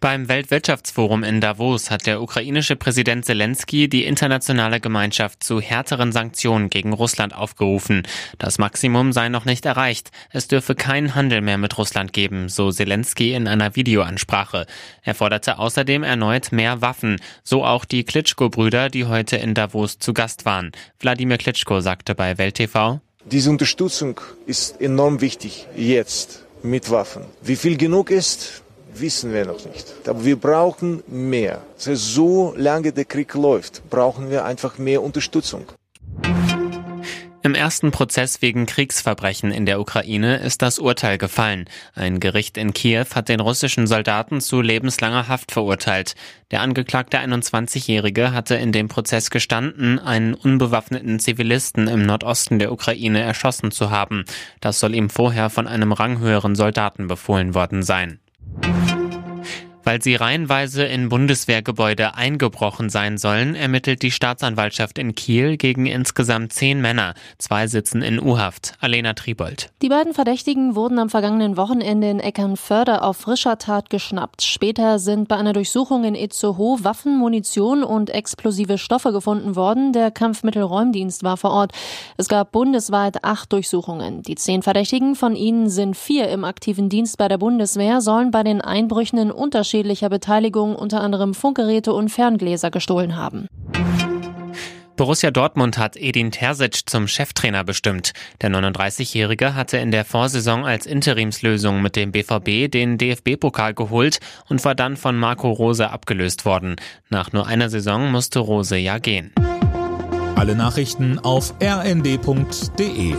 Beim Weltwirtschaftsforum in Davos hat der ukrainische Präsident Zelensky die internationale Gemeinschaft zu härteren Sanktionen gegen Russland aufgerufen. Das Maximum sei noch nicht erreicht. Es dürfe keinen Handel mehr mit Russland geben, so Zelensky in einer Videoansprache. Er forderte außerdem erneut mehr Waffen, so auch die Klitschko-Brüder, die heute in Davos zu Gast waren. Wladimir Klitschko sagte bei Welt TV, diese Unterstützung ist enorm wichtig jetzt mit Waffen. Wie viel genug ist, wissen wir noch nicht. Aber wir brauchen mehr. So lange der Krieg läuft, brauchen wir einfach mehr Unterstützung. Im ersten Prozess wegen Kriegsverbrechen in der Ukraine ist das Urteil gefallen. Ein Gericht in Kiew hat den russischen Soldaten zu lebenslanger Haft verurteilt. Der angeklagte 21-Jährige hatte in dem Prozess gestanden, einen unbewaffneten Zivilisten im Nordosten der Ukraine erschossen zu haben. Das soll ihm vorher von einem ranghöheren Soldaten befohlen worden sein. Weil sie reihenweise in Bundeswehrgebäude eingebrochen sein sollen, ermittelt die Staatsanwaltschaft in Kiel gegen insgesamt zehn Männer. Zwei sitzen in U-Haft. Alena Tribold. Die beiden Verdächtigen wurden am vergangenen Wochenende in Eckernförde auf frischer Tat geschnappt. Später sind bei einer Durchsuchung in Itzehoe Waffen, Munition und explosive Stoffe gefunden worden. Der Kampfmittelräumdienst war vor Ort. Es gab bundesweit acht Durchsuchungen. Die zehn Verdächtigen, von ihnen sind vier im aktiven Dienst bei der Bundeswehr, sollen bei den Einbrüchen in Unterschied unterschiedlicher Beteiligung unter anderem Funkgeräte und Ferngläser gestohlen haben. Borussia Dortmund hat Edin Terzic zum Cheftrainer bestimmt. Der 39-Jährige hatte in der Vorsaison als Interimslösung mit dem BVB den DFB-Pokal geholt und war dann von Marco Rose abgelöst worden. Nach nur einer Saison musste Rose ja gehen. Alle Nachrichten auf rnd.de